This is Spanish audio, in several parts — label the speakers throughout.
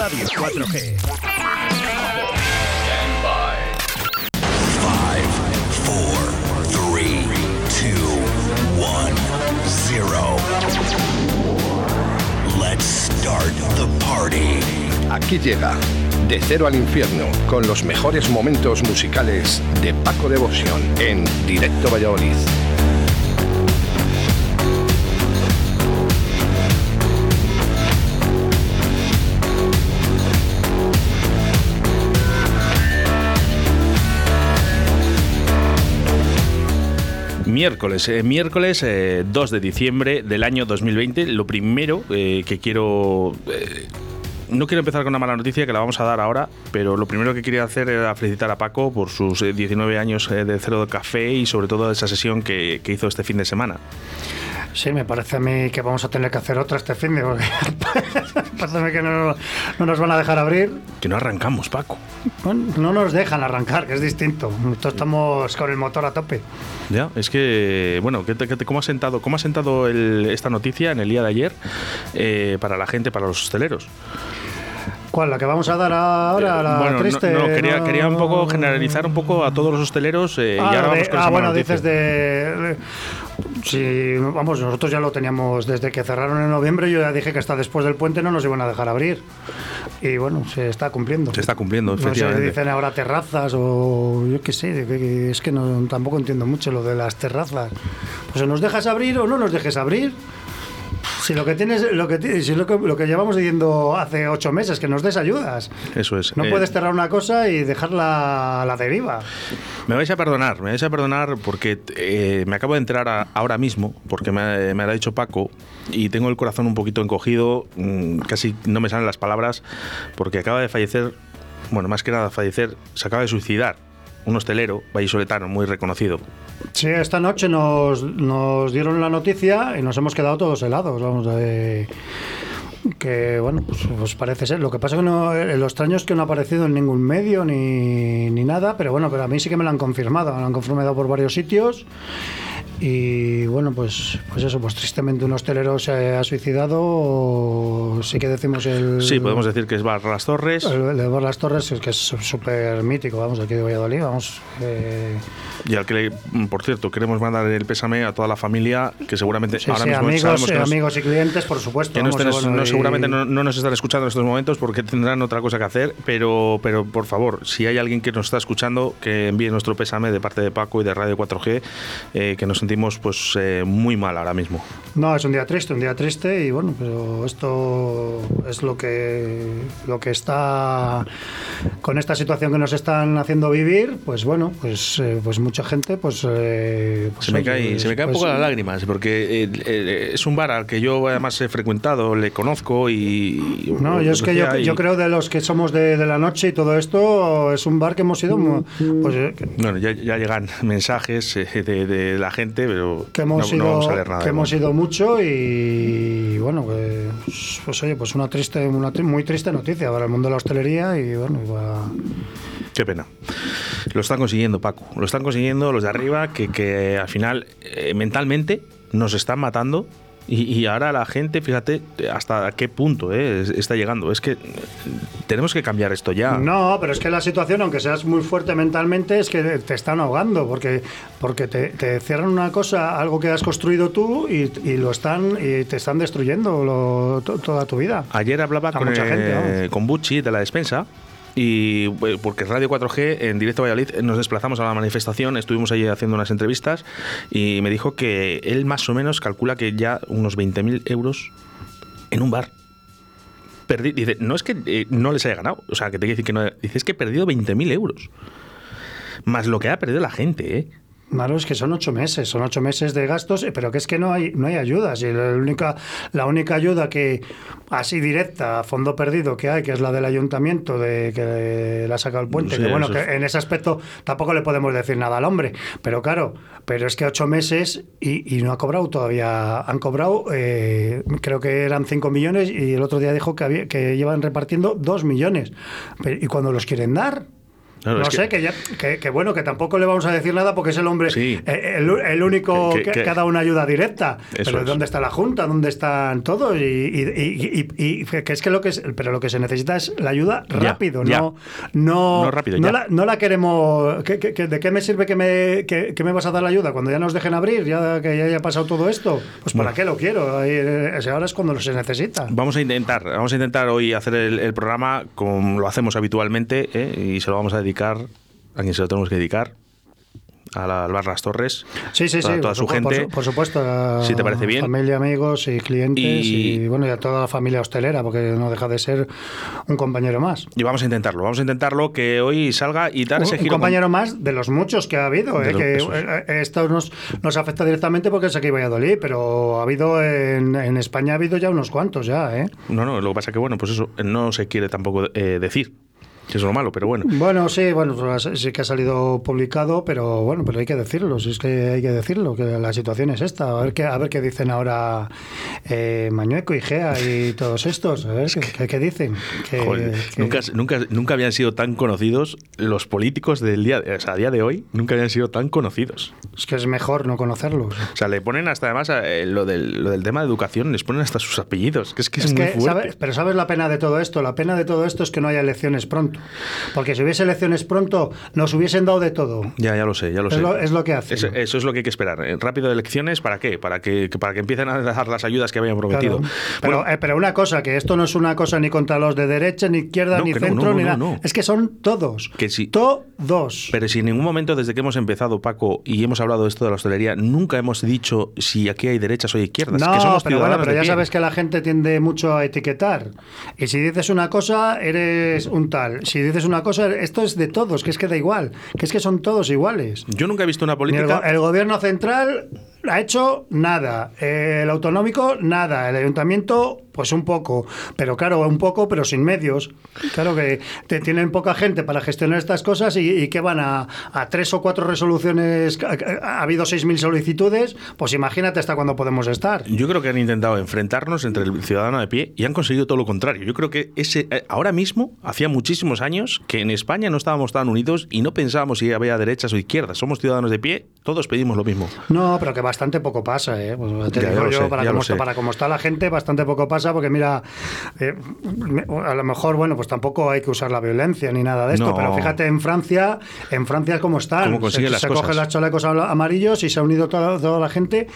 Speaker 1: Radio 4G.
Speaker 2: Five, four, three, two, one, zero. Let's start the party.
Speaker 3: Aquí llega De Cero al Infierno con los mejores momentos musicales de Paco Devoción en Directo Valladolid.
Speaker 4: Miércoles, eh, miércoles eh, 2 de diciembre del año 2020. Lo primero eh, que quiero... eh, no quiero empezar con una mala noticia que la vamos a dar ahora, pero lo primero que quería hacer era felicitar a Paco por sus eh, 19 años eh, de Cero de Café y sobre todo esa sesión que hizo este fin de semana.
Speaker 5: Sí, me parece a mí que vamos a tener que hacer otra este fin de porque parece que no, no nos van a dejar abrir.
Speaker 4: Que no arrancamos, Paco.
Speaker 5: Bueno, no nos dejan arrancar, que es distinto. Nosotros estamos con el motor a tope.
Speaker 4: Ya, es que, bueno, ¿qué te- qué te- ¿cómo ha sentado, cómo ha sentado el- esta noticia en el día de ayer eh, para la gente, para los hosteleros?
Speaker 5: ¿Cuál? ¿La que vamos a dar ahora? ¿La
Speaker 4: Eh, bueno, no-
Speaker 5: triste?
Speaker 4: no, quería,
Speaker 5: No-
Speaker 4: quería un poco generalizar un poco a todos los hosteleros eh, y
Speaker 5: Ah,
Speaker 4: ahora
Speaker 5: de-
Speaker 4: vamos con
Speaker 5: ah,
Speaker 4: esa
Speaker 5: bueno,
Speaker 4: mala noticia.
Speaker 5: dices de... Sí, vamos, nosotros ya lo teníamos desde que cerraron en noviembre. Yo ya dije que hasta después del puente no nos iban a dejar abrir. Y bueno, se está cumpliendo.
Speaker 4: Se está cumpliendo,
Speaker 5: No sé,
Speaker 4: efectivamente.
Speaker 5: dicen ahora terrazas o yo qué sé, es que no, tampoco entiendo mucho lo de las terrazas. Pues o nos dejas abrir o no nos dejes abrir. Si lo que tienes, lo que si lo que, lo que llevamos diciendo hace ocho meses, que nos des ayudas.
Speaker 4: Eso es.
Speaker 5: No
Speaker 4: eh,
Speaker 5: puedes cerrar una cosa y dejarla a la deriva.
Speaker 4: Me vais a perdonar, me vais a perdonar porque eh, me acabo de enterar a- ahora mismo, porque me, me lo ha dicho Paco, y tengo el corazón un poquito encogido, mm, casi no me salen las palabras, porque acaba de fallecer, bueno, más que nada fallecer, se acaba de suicidar un hostelero vallisoletano muy reconocido.
Speaker 5: Sí, esta noche nos, nos dieron la noticia y nos hemos quedado todos helados, vamos, de- que bueno, pues, pues parece ser. Lo que pasa que no, eh, lo extraño es que no ha aparecido en ningún medio ni, ni nada, pero bueno, pero a mí sí que me lo han confirmado, me lo han confirmado por varios sitios. Y bueno, pues, pues eso, pues tristemente un hostelero se ha suicidado. Sí que decimos el.
Speaker 4: Sí, podemos decir que es Bar Las Torres.
Speaker 5: El, de Bar Las Torres, que es súper mítico, vamos, aquí de Valladolid, vamos. eh,
Speaker 4: Y al que, le- mm, por cierto, queremos mandar el pésame a toda la familia, que seguramente
Speaker 5: Sí,
Speaker 4: ahora
Speaker 5: sí,
Speaker 4: mismo
Speaker 5: amigos,
Speaker 4: sabemos que nos-
Speaker 5: amigos y clientes, por supuesto.
Speaker 4: que no
Speaker 5: vamos,
Speaker 4: estén-
Speaker 5: bueno,
Speaker 4: no-
Speaker 5: y-
Speaker 4: seguramente no, no nos están escuchando en estos momentos porque tendrán otra cosa que hacer, pero, pero por favor, si hay alguien que nos está escuchando, que envíe nuestro pésame de parte de Paco y de Radio 4G, eh, que nos sentimos pues eh, muy mal ahora mismo.
Speaker 5: No, es un día triste, un día triste y bueno, pero esto es lo que lo que está con esta situación que nos están haciendo vivir, pues bueno, pues eh, pues mucha gente pues, eh, pues,
Speaker 4: Se me, cae, se me caen un
Speaker 5: pues,
Speaker 4: poco las lágrimas, porque eh, eh, es un bar al que yo además he frecuentado, le conozco y... y-
Speaker 5: No, yo es que yo,
Speaker 4: y-
Speaker 5: yo creo de los que somos de, de la noche y todo esto, es un bar que hemos ido, pues, eh,
Speaker 4: Bueno, ya, ya llegan mensajes de, de la gente, pero
Speaker 5: que hemos
Speaker 4: no, no
Speaker 5: ido
Speaker 4: vamos a leer nada.
Speaker 5: que hemos ido mucho y bueno pues, pues oye pues una triste una muy triste noticia para el mundo de la hostelería y bueno va-
Speaker 4: Qué pena. Lo están consiguiendo, Paco. Lo están consiguiendo los de arriba que, que al final eh, mentalmente nos están matando. Y, y ahora la gente, fíjate hasta qué punto eh, es- está llegando. Es que tenemos que cambiar esto ya.
Speaker 5: no pero es que la situación aunque seas muy fuerte mentalmente es que te están ahogando porque porque te, te cierran una cosa algo que has construido tú y, y lo están y te están destruyendo lo- to- toda tu vida
Speaker 4: Ayer hablaba
Speaker 5: A
Speaker 4: con,
Speaker 5: mucha gente,
Speaker 4: con Bucci de la despensa. Y eh, porque Radio 4G en directo a Valladolid eh, nos desplazamos a la manifestación, estuvimos ahí haciendo unas entrevistas y me dijo que él más o menos calcula que ya unos 20.000 euros en un bar. Perdi- dice, no es que eh, no les haya ganado, o sea, que te quiere decir que no, dice, es que he perdido 20.000 euros. Más lo que ha perdido la gente, ¿eh?
Speaker 5: Claro, es que son ocho meses, son ocho meses de gastos, eh, pero que es que no hay, no hay ayudas. Y la única, la única ayuda que, así directa, a fondo perdido que hay, que es la del ayuntamiento, de que le ha sacado el puente,
Speaker 4: Sí,
Speaker 5: que bueno, que en ese aspecto tampoco le podemos decir nada al hombre. Pero claro, pero es que ocho meses y, y no ha cobrado todavía. Han cobrado, eh, creo que eran cinco millones y el otro día dijo que, había, que llevan repartiendo dos millones. Pero- ¿Y cuando los quieren dar?
Speaker 4: Claro,
Speaker 5: no
Speaker 4: que-
Speaker 5: sé, que, ya- que, que bueno, que tampoco le vamos a decir nada porque es el hombre,
Speaker 4: Sí.
Speaker 5: eh, el, el único
Speaker 4: Que-
Speaker 5: ha dado una ayuda directa. Pero
Speaker 4: es.
Speaker 5: ¿dónde está la Junta? ¿Dónde están todos? Y, y- y- y- y que es que lo que es, pero lo que se necesita es la ayuda rápido,
Speaker 4: ya.
Speaker 5: no, no,
Speaker 4: No rápido,
Speaker 5: no
Speaker 4: ya.
Speaker 5: la, no la queremos. ¿qué- qué- qué- ¿De qué me sirve que me, que, me vas a dar la ayuda cuando ya nos dejen abrir, ya que ya haya pasado todo esto? Pues ¿para qué lo quiero? Eh, ahora es cuando se necesita.
Speaker 4: Vamos a intentar, vamos a intentar hoy hacer el, el programa como lo hacemos habitualmente ¿eh? y se lo vamos a dedicar a quien se lo tenemos que dedicar. A la, al Bar Las Torres,
Speaker 5: Sí, sí, sí.
Speaker 4: a toda
Speaker 5: por
Speaker 4: su
Speaker 5: supu-
Speaker 4: gente.
Speaker 5: Por, su- por supuesto. a
Speaker 4: Si te parece bien.
Speaker 5: Familia, amigos y clientes y,
Speaker 4: Y-
Speaker 5: bueno, y a toda la familia hostelera, porque no deja de ser un compañero más.
Speaker 4: Y vamos a intentarlo, vamos a intentarlo que hoy salga y dar
Speaker 5: Un,
Speaker 4: ese
Speaker 5: un
Speaker 4: giro. con-
Speaker 5: compañero más de los muchos que ha habido. Eh, que eh, esto nos, nos afecta directamente porque es aquí Valladolid, pero ha habido en, en España ha habido ya unos cuantos ya, ¿eh?
Speaker 4: No, no, lo que pasa que, bueno, pues eso no se quiere tampoco eh, decir, que es lo malo, pero bueno.
Speaker 5: Bueno, sí, bueno, sí que ha salido publicado, pero bueno, pero hay que decirlo, si es que hay que decirlo, que la situación es esta. A ver qué, a ver qué dicen ahora eh, Mañueco y Gea y todos estos, a ver qué, qué- qué dicen. Que-
Speaker 4: Joder,
Speaker 5: que-
Speaker 4: nunca, nunca, nunca habían sido tan conocidos los políticos del día, o sea, a día de hoy, nunca habían sido tan conocidos.
Speaker 5: Es que es mejor no conocerlos.
Speaker 4: O sea, le ponen hasta además eh, lo, del, lo del tema de educación, les ponen hasta sus apellidos, que es que es,
Speaker 5: Es
Speaker 4: muy fuerte.
Speaker 5: Pero ¿sabes la pena de todo esto? La pena de todo esto es que no haya elecciones pronto. Porque si hubiese elecciones pronto, nos hubiesen dado de todo.
Speaker 4: Ya, ya lo sé, ya lo
Speaker 5: Es
Speaker 4: sé.
Speaker 5: lo, es lo que hacen.
Speaker 4: Eso, eso es lo que hay que esperar. Eh, Rápido elecciones, ¿para qué? Para que, para que empiecen a dar las ayudas que habían prometido.
Speaker 5: Claro. Pero,
Speaker 4: Bueno,
Speaker 5: eh, pero una cosa, que esto no es una cosa ni contra los de derecha, ni izquierda,
Speaker 4: No,
Speaker 5: ni centro,
Speaker 4: no, no,
Speaker 5: ni
Speaker 4: no,
Speaker 5: nada. Es que son todos.
Speaker 4: Que sí.
Speaker 5: Todos.
Speaker 4: pero si en ningún momento desde que hemos empezado, Paco, y hemos hablado de esto de la hostelería, nunca hemos dicho si aquí hay derechas o hay izquierdas.
Speaker 5: No,
Speaker 4: que somos
Speaker 5: pero bueno, pero ya sabes que la gente tiende mucho a etiquetar. Y si dices una cosa, eres un tal. Si dices una cosa, esto es de todos, que es que da igual. Que es que son todos iguales.
Speaker 4: Yo nunca he visto una
Speaker 5: el,
Speaker 4: política.
Speaker 5: el gobierno central ha hecho nada. Eh, El autonómico, nada. El ayuntamiento, pues un poco. Pero claro, un poco, pero sin medios. Claro que te tienen poca gente para gestionar estas cosas y, y que van a, a tres o cuatro resoluciones. Ha, ha habido 6.000 solicitudes. Pues imagínate hasta cuándo podemos estar.
Speaker 4: Yo creo que han intentado enfrentarnos entre el ciudadano de pie y han conseguido todo lo contrario. Yo creo que ese eh, ahora mismo, hacía muchísimos años, que en España no estábamos tan unidos y no pensábamos si había derechas o izquierdas. Somos ciudadanos de pie, todos pedimos lo mismo.
Speaker 5: No, pero que bastante poco pasa, ¿eh? Pues te
Speaker 4: Ya, ya
Speaker 5: digo
Speaker 4: lo
Speaker 5: yo,
Speaker 4: sé,
Speaker 5: para,
Speaker 4: ya
Speaker 5: cómo está, para cómo está la gente, bastante poco pasa, porque mira, eh, a lo mejor, bueno, pues tampoco hay que usar la violencia ni nada de esto,
Speaker 4: No.
Speaker 5: pero fíjate en Francia, en Francia cómo están.
Speaker 4: Cómo
Speaker 5: se
Speaker 4: las
Speaker 5: se
Speaker 4: cosas.
Speaker 5: cogen los chalecos ama- amarillos y se ha unido toda, toda la gente,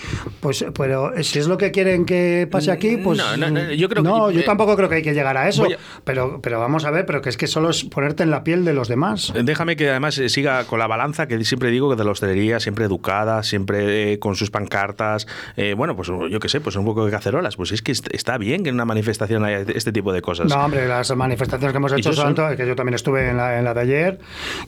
Speaker 5: pues, pero si es lo que quieren que pase aquí, pues...
Speaker 4: No, no, no, yo creo que-
Speaker 5: No, yo
Speaker 4: eh,
Speaker 5: tampoco creo que hay que llegar a eso,
Speaker 4: a-
Speaker 5: pero, pero vamos a ver, pero que es que solo es ponerte en la piel de los demás.
Speaker 4: Déjame que además eh, siga con la balanza que siempre digo que de la hostelería, siempre educada, siempre eh, con sus pancartas, eh, bueno, pues yo qué sé, pues un poco de cacerolas. Pues es que est- está bien que en una manifestación haya este tipo de cosas.
Speaker 5: No, hombre, las manifestaciones que hemos
Speaker 4: ¿Y
Speaker 5: hecho son,
Speaker 4: son?
Speaker 5: todas- que yo también estuve en la, en la de ayer,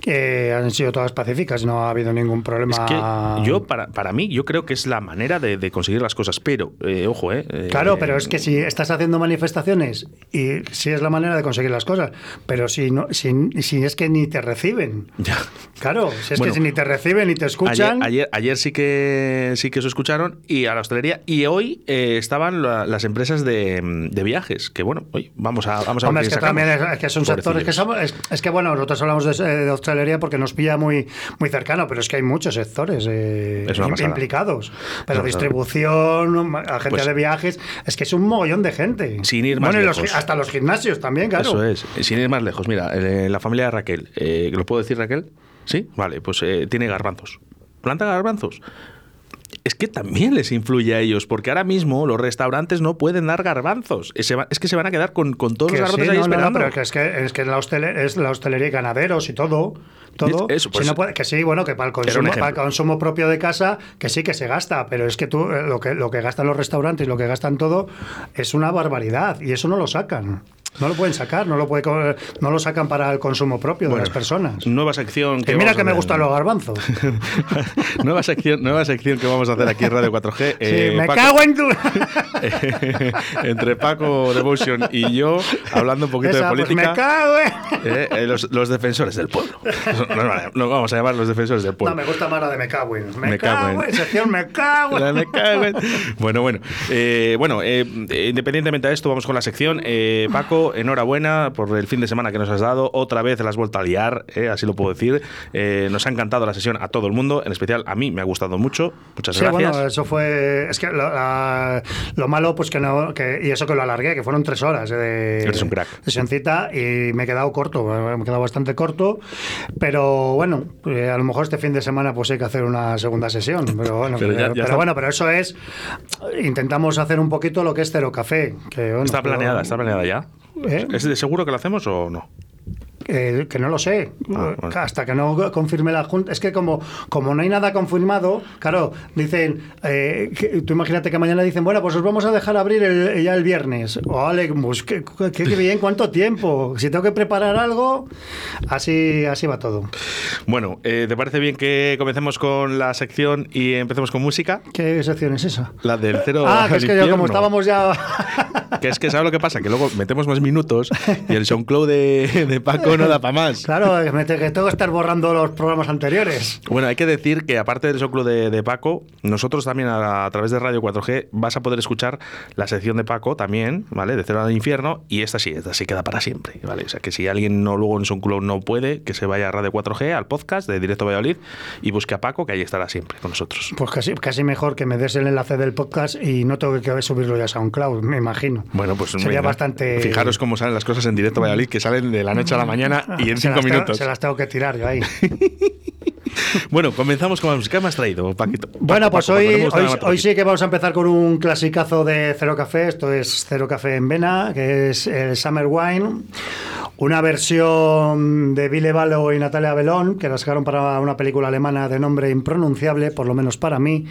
Speaker 5: que han sido todas pacíficas, no ha habido ningún problema.
Speaker 4: Es que yo, para, para mí, yo creo que es la manera de, de conseguir las cosas, pero, eh, ojo, eh, eh,
Speaker 5: Claro, pero es que si estás haciendo manifestaciones y si es la manera de conseguir las cosas, pero si no, si, si es que ni te reciben.
Speaker 4: Ya.
Speaker 5: Claro, si es
Speaker 4: Bueno,
Speaker 5: que si ni te reciben ni te escuchan.
Speaker 4: Ayer, ayer, ayer sí que sí que eso escucharon y a la hostelería y hoy eh, estaban la- las empresas de, de viajes que bueno hoy vamos a vamos a
Speaker 5: Hombre,
Speaker 4: ver
Speaker 5: es que también es, es que son sectores que somos, es, es que bueno, nosotros hablamos de, de hostelería porque nos pilla muy, muy cercano, pero es que hay muchos sectores eh, implicados. Pero distribución, agencia
Speaker 4: Pues-
Speaker 5: de viajes, es que es un mogollón de gente.
Speaker 4: Sin ir más
Speaker 5: Bueno, y los
Speaker 4: lejos.
Speaker 5: hasta los gimnasios también, claro.
Speaker 4: Eso es, sin ir más lejos. Mira, eh, la familia de Raquel, eh, ¿lo puedo decir Raquel? Sí, vale, pues eh, tiene garbanzos. ¿Planta garbanzos? Es que también les influye a ellos, porque ahora mismo los restaurantes no pueden dar garbanzos. Es, que se van a quedar con, con todos
Speaker 5: Que
Speaker 4: los
Speaker 5: sí,
Speaker 4: garbanzos ahí
Speaker 5: no, no, no,
Speaker 4: esperando.
Speaker 5: pero que es que, es que la, hostele- es la hostelería y ganaderos y todo. Todo.
Speaker 4: Eso, pues,
Speaker 5: Si no puede- que sí, bueno, que para el, consumo, para el consumo propio de casa, que sí que se gasta, pero es que tú eh, lo que, lo que gastan los restaurantes y lo que gastan todo es una barbaridad y eso no lo sacan. No lo pueden sacar, no lo, puede, no lo sacan para el consumo propio de las personas.
Speaker 4: Nueva sección que
Speaker 5: Que mira que me gustan los garbanzos.
Speaker 4: nueva, sección, nueva sección que vamos a hacer aquí en Radio 4G. eh,
Speaker 5: Sí, me
Speaker 4: Paco-
Speaker 5: cago en tu...
Speaker 4: entre Paco Devotion y yo, hablando un poquito
Speaker 5: Esa,
Speaker 4: de
Speaker 5: pues
Speaker 4: política.
Speaker 5: me cago en...
Speaker 4: eh, eh, los, los defensores del pueblo. Nos nos vamos a llamar los defensores del
Speaker 5: No,
Speaker 4: pueblo.
Speaker 5: me gusta más la de me cago en. Me,
Speaker 4: Me cago
Speaker 5: cago
Speaker 4: en.
Speaker 5: Sección me cago en.
Speaker 4: La me cago en- Bueno, bueno. Eh, bueno, eh, eh, independientemente de esto, vamos con la sección. Eh, Paco, Paco, enhorabuena por el fin de semana que nos has dado. Otra vez las has vuelto a liar, eh, así lo puedo decir. Eh, nos ha encantado la sesión a todo el mundo, en especial a mí me ha gustado mucho. Muchas
Speaker 5: Sí,
Speaker 4: gracias.
Speaker 5: bueno, eso fue. Es que lo, la- lo malo, pues que no. Que, y eso que lo alargué, que fueron tres horas de.
Speaker 4: Eres un crack.
Speaker 5: sesioncita y me he quedado corto, me he quedado bastante corto. Pero bueno, eh, a lo mejor este fin de semana pues hay que hacer una segunda sesión. Pero bueno,
Speaker 4: Pero ya- ya
Speaker 5: pero
Speaker 4: está.
Speaker 5: bueno, pero eso es. Intentamos hacer un poquito lo que es Cero Café. Que, bueno,
Speaker 4: está
Speaker 5: pero-
Speaker 4: planeada, está planeada ya.
Speaker 5: ¿Eh?
Speaker 4: ¿Es de seguro que lo hacemos o no?
Speaker 5: Eh, que no lo sé.
Speaker 4: Ah, bueno.
Speaker 5: Hasta que no confirme la Junta. Es que como, como no hay nada confirmado, claro, dicen, eh, que- tú imagínate que mañana dicen, bueno, pues os vamos a dejar abrir el- ya el viernes. O vale, pues qué, bien, cuánto tiempo. Si tengo que preparar algo, así, así va todo.
Speaker 4: Bueno, eh, ¿te parece bien que comencemos con la sección y empecemos con música?
Speaker 5: ¿Qué sección es esa?
Speaker 4: La del cero
Speaker 5: Ah, que es que yo
Speaker 4: infierno.
Speaker 5: como estábamos ya...
Speaker 4: Que es que, ¿sabes lo que pasa? Que luego metemos más minutos y el SoundCloud de, de Paco no da para más.
Speaker 5: claro, me te- que tengo que estar borrando los programas anteriores.
Speaker 4: Bueno, hay que decir que aparte del SoundCloud de, de Paco, nosotros también a, a través de Radio 4G vas a poder escuchar la sección de Paco también, ¿vale? De Cero al Infierno, y esta sí, esta sí queda para siempre, ¿vale? O sea, que si alguien no luego en SoundCloud no puede, que se vaya a Radio 4G, al podcast de Directo Valladolid, y busque a Paco, que ahí estará siempre con nosotros.
Speaker 5: Pues casi, casi mejor que me des el enlace del podcast y no tengo que subirlo ya a SoundCloud, me imagino.
Speaker 4: Bueno, pues
Speaker 5: Sería bastante...
Speaker 4: Fijaros cómo salen las cosas en Directo Valladolid, que salen de la noche a la mañana y en cinco minutos.
Speaker 5: se las tengo que tirar yo ahí.
Speaker 4: Bueno, comenzamos con la música. ¿Qué me has traído, Paquito?
Speaker 5: Bueno, pues
Speaker 4: Paco,
Speaker 5: hoy,
Speaker 4: Paco,
Speaker 5: hoy, sí que vamos a empezar con un clasicazo de Cero Café. Esto es Cero Café en Vena, que es el Summer Wine. Una versión de Ville Valo y Natalia Belón, que la sacaron para una película alemana de nombre impronunciable, por lo menos para mí.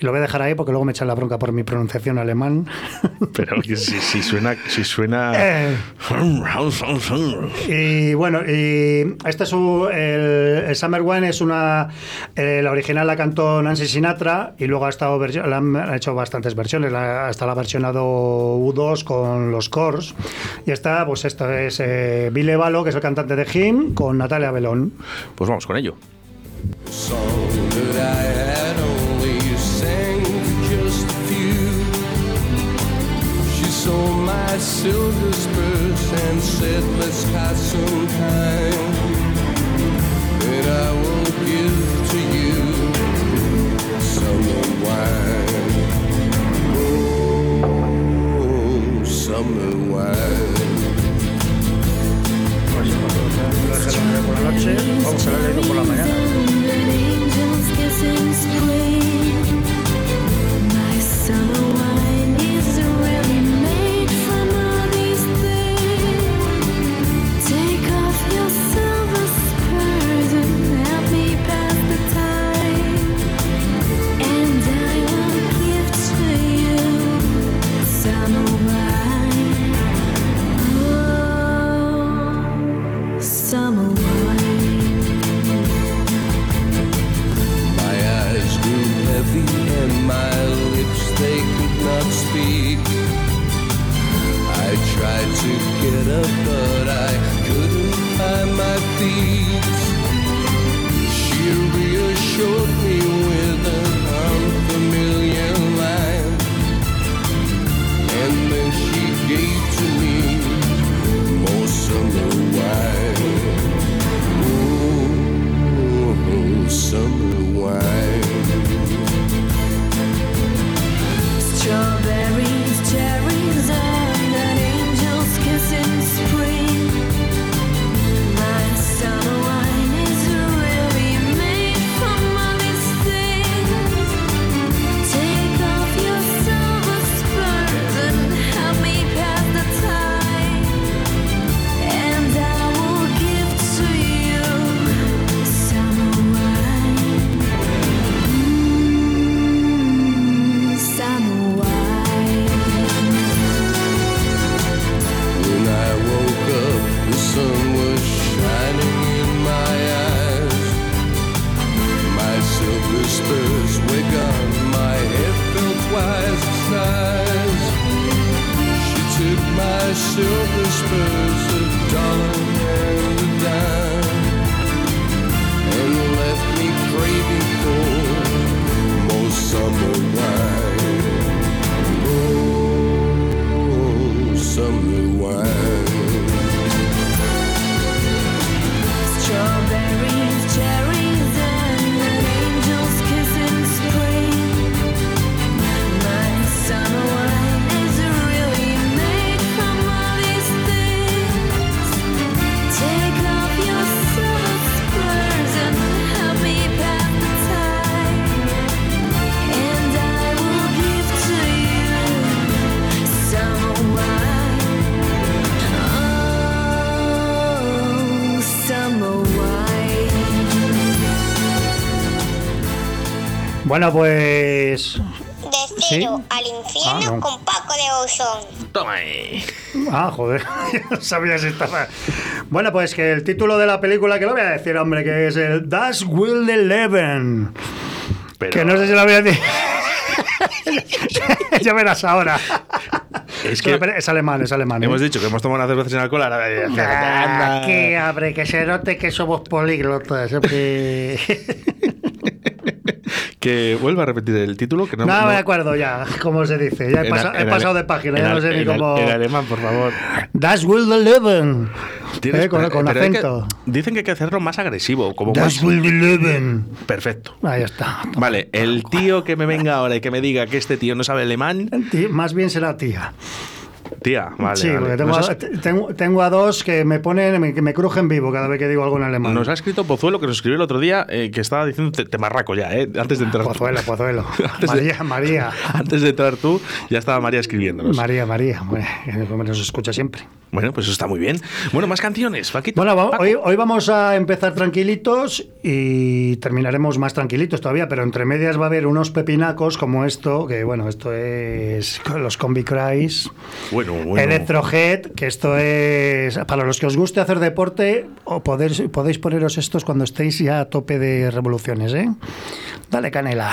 Speaker 5: Y lo voy a dejar ahí porque luego me echan la bronca por mi pronunciación alemán.
Speaker 4: Pero si, si suena... Si suena...
Speaker 5: Eh. Y bueno, y este es un- el, el Summer Wine es una eh, la original la cantó Nancy Sinatra y luego ha estado la han, han hecho bastantes versiones, la, hasta la ha versionado U2 con los Cors y esta pues esto es eh, Ville Valo, que es el cantante de Him con Natalia Belón.
Speaker 4: Pues vamos con ello.
Speaker 1: song that I had only sang to just a few. She saw my silver spurs and said, Let's pass some time.
Speaker 5: Bueno, pues.
Speaker 6: De al infierno
Speaker 5: Ah, no.
Speaker 6: con Paco de Bosón.
Speaker 4: Toma ahí.
Speaker 5: Ah, joder, no sabía si estaba. Bueno, pues que el título de la película, que lo voy a decir, hombre, que es el Das Will Eleven.
Speaker 4: Pero
Speaker 5: Que no sé si lo voy a decir. ya verás ahora.
Speaker 4: Es que
Speaker 5: es alemán, es alemán. ¿eh?
Speaker 4: hemos dicho que hemos tomado unas cervezas sin alcohol. Ahora
Speaker 5: Ah, que abre, que se note que somos políglotas.
Speaker 4: Que vuelva a repetir el título. Que no,
Speaker 5: No,
Speaker 4: no-
Speaker 5: me acuerdo ya, cómo se dice. Ya he,
Speaker 4: en
Speaker 5: he pasado de página,
Speaker 4: en
Speaker 5: ya no sé ni cómo.
Speaker 4: En alemán, por favor.
Speaker 5: Das Will.
Speaker 4: Tienes-
Speaker 5: Eh, con, con
Speaker 4: hay que-
Speaker 5: acento.
Speaker 4: dicen que hay que hacerlo más agresivo. Como
Speaker 5: Das
Speaker 4: más-
Speaker 5: Will Eleven.
Speaker 4: Perfecto.
Speaker 5: Ahí está.
Speaker 4: Vale, el tío que me venga ahora y que me diga que este tío no sabe alemán,
Speaker 5: Tí- Más bien será tía.
Speaker 4: Tía, vale.
Speaker 5: sí,
Speaker 4: vale.
Speaker 5: porque tengo, a, tengo, tengo a dos que me ponen, que me crujen vivo cada vez que digo algo en alemán.
Speaker 4: Nos ha escrito Pozuelo que nos escribió el otro día eh, que estaba diciendo te, te marraco ya, eh, antes de entrar.
Speaker 5: Pozuelo, Pozuelo.
Speaker 4: De-
Speaker 5: María, María.
Speaker 4: Antes de entrar tú, ya estaba María escribiéndonos.
Speaker 5: María, María. Bueno, nos escucha siempre.
Speaker 4: Bueno, pues eso está muy bien. Bueno, más canciones, Paquito.
Speaker 5: Bueno, va-
Speaker 4: Paco.
Speaker 5: hoy, hoy vamos a empezar tranquilitos y terminaremos más tranquilitos todavía, pero entre medias va a haber unos pepinacos como esto, que bueno, esto es los Combi Cries,
Speaker 4: Bueno, bueno.
Speaker 5: Electrohead, que esto es para los que os guste hacer deporte, o podéis, podéis poneros estos cuando estéis ya a tope de revoluciones, ¿eh? Dale canela.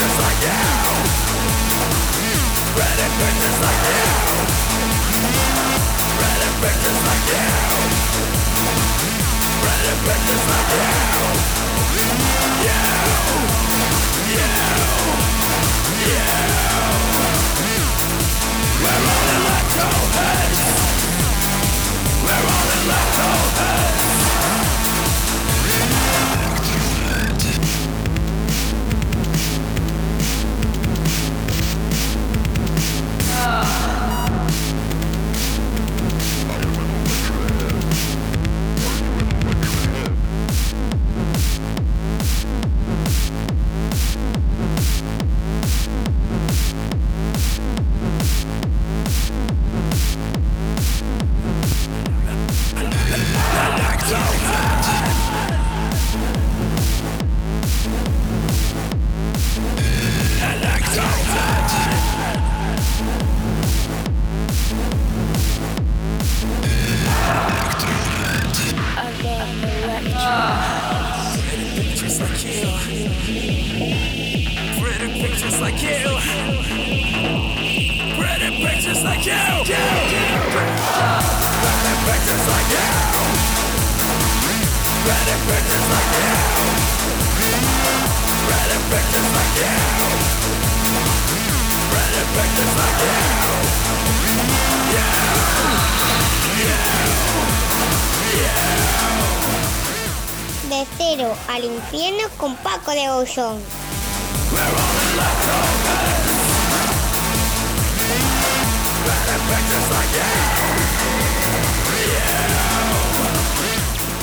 Speaker 7: Yeah! Pretty like you
Speaker 6: Pretty like you Pretty like You You You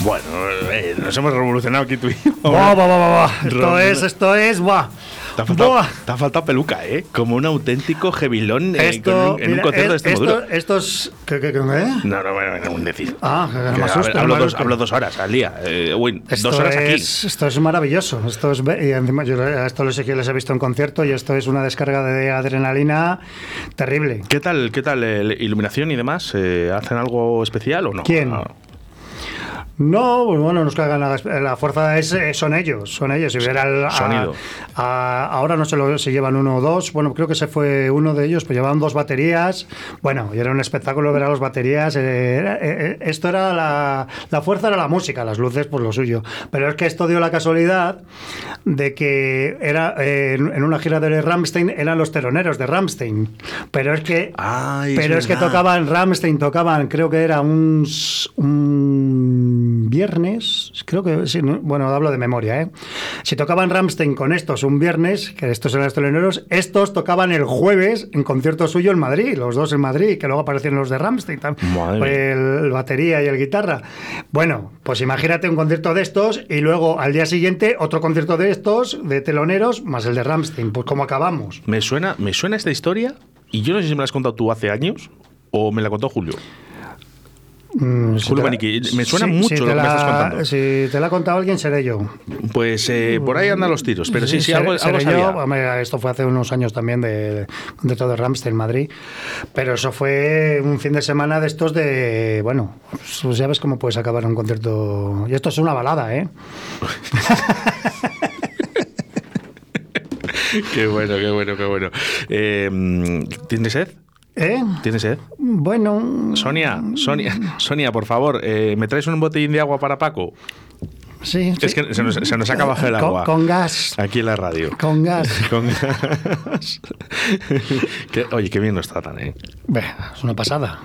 Speaker 4: Bueno, eh, nos hemos revolucionado aquí tú y yo.
Speaker 5: Buah, buah, buah, buah, buah. Esto es, esto es, buah.
Speaker 4: Te ha faltado, te ha faltado peluca, ¿eh? Como un auténtico gebilón eh,
Speaker 5: Esto,
Speaker 4: con un- en un
Speaker 5: mira,
Speaker 4: concierto de
Speaker 5: es-
Speaker 4: este
Speaker 5: esto,
Speaker 4: modelo.
Speaker 5: estos, ¿qué, qué, qué, eh?
Speaker 4: No, no, bueno, bueno, un decir.
Speaker 5: Ah, que no me
Speaker 4: a
Speaker 5: asuste,
Speaker 4: ver,
Speaker 5: no
Speaker 4: hablo, dos, hablo dos horas al día. Eh, uy,
Speaker 5: Esto
Speaker 4: dos horas aquí.
Speaker 5: es, esto es maravilloso. Esto es, y encima yo esto les, les he visto en concierto y esto es una descarga de adrenalina terrible.
Speaker 4: ¿Qué tal, qué tal eh, iluminación y demás? Eh, ¿Hacen algo especial o no?
Speaker 5: ¿Quién?
Speaker 4: Ah,
Speaker 5: No, pues bueno, nos cagan la, la fuerza es, eh, son ellos, son ellos. Si
Speaker 4: Sonido.
Speaker 5: a- ahora no sé lo, si llevan uno o dos. Bueno, creo que se fue uno de ellos, pues llevaban dos baterías. Bueno, y era un espectáculo ver a las baterías. eh, era- eh, eh, esto era la, la fuerza era la música, las luces pues lo suyo. Pero es que esto dio la casualidad de que era eh, en, una gira de Ramstein eran los teroneros de Ramstein. Pero es que
Speaker 4: Ay,
Speaker 5: pero es, que tocaban Ramstein, tocaban, creo que era un, viernes, creo que, sí, no, bueno, hablo de memoria, ¿eh? Si tocaban Ramstein con estos un viernes, que estos eran los teleneros, estos tocaban el jueves en concierto suyo en Madrid, los dos en Madrid, que luego aparecieron los de Ramstein, el batería y el guitarra. Bueno, pues imagínate un concierto de estos y luego al día siguiente otro concierto de estos, de teloneros, más el de Ramstein. Pues ¿cómo acabamos?
Speaker 4: Me suena, me suena esta historia y yo no sé si me la has contado tú hace años o me la contó Julio.
Speaker 5: Mm, si
Speaker 4: Julio Maniquí, me suena
Speaker 5: si-
Speaker 4: mucho
Speaker 5: si
Speaker 4: lo que me
Speaker 5: la-
Speaker 4: estás contando.
Speaker 5: Si te la ha contado alguien, seré yo.
Speaker 4: Pues eh, por ahí andan los tiros, pero sí, sí,
Speaker 5: seré-
Speaker 4: algo, algo
Speaker 5: seré
Speaker 4: sabía.
Speaker 5: yo. Esto fue hace unos años también de, de todo Ramstein, Madrid. Pero eso fue un fin de semana de estos de. Bueno, pues ya ves cómo puedes acabar un concierto. Y esto es una balada, ¿eh?
Speaker 4: Qué bueno, qué bueno, qué bueno. Eh, ¿Tienes sed?
Speaker 5: ¿Eh?
Speaker 4: ¿Tienes sed?
Speaker 5: Bueno.
Speaker 4: Sonia, Sonia, Sonia, por favor, eh, ¿me traes un botellín de agua para Paco?
Speaker 5: Sí.
Speaker 4: Es
Speaker 5: sí.
Speaker 4: que se nos, se nos acaba el
Speaker 5: Con-
Speaker 4: agua.
Speaker 5: con gas.
Speaker 4: Aquí en la radio.
Speaker 5: Con gas.
Speaker 4: Con gas. Que- oye, qué bien nos tratan, ¿eh?
Speaker 5: Es una pasada.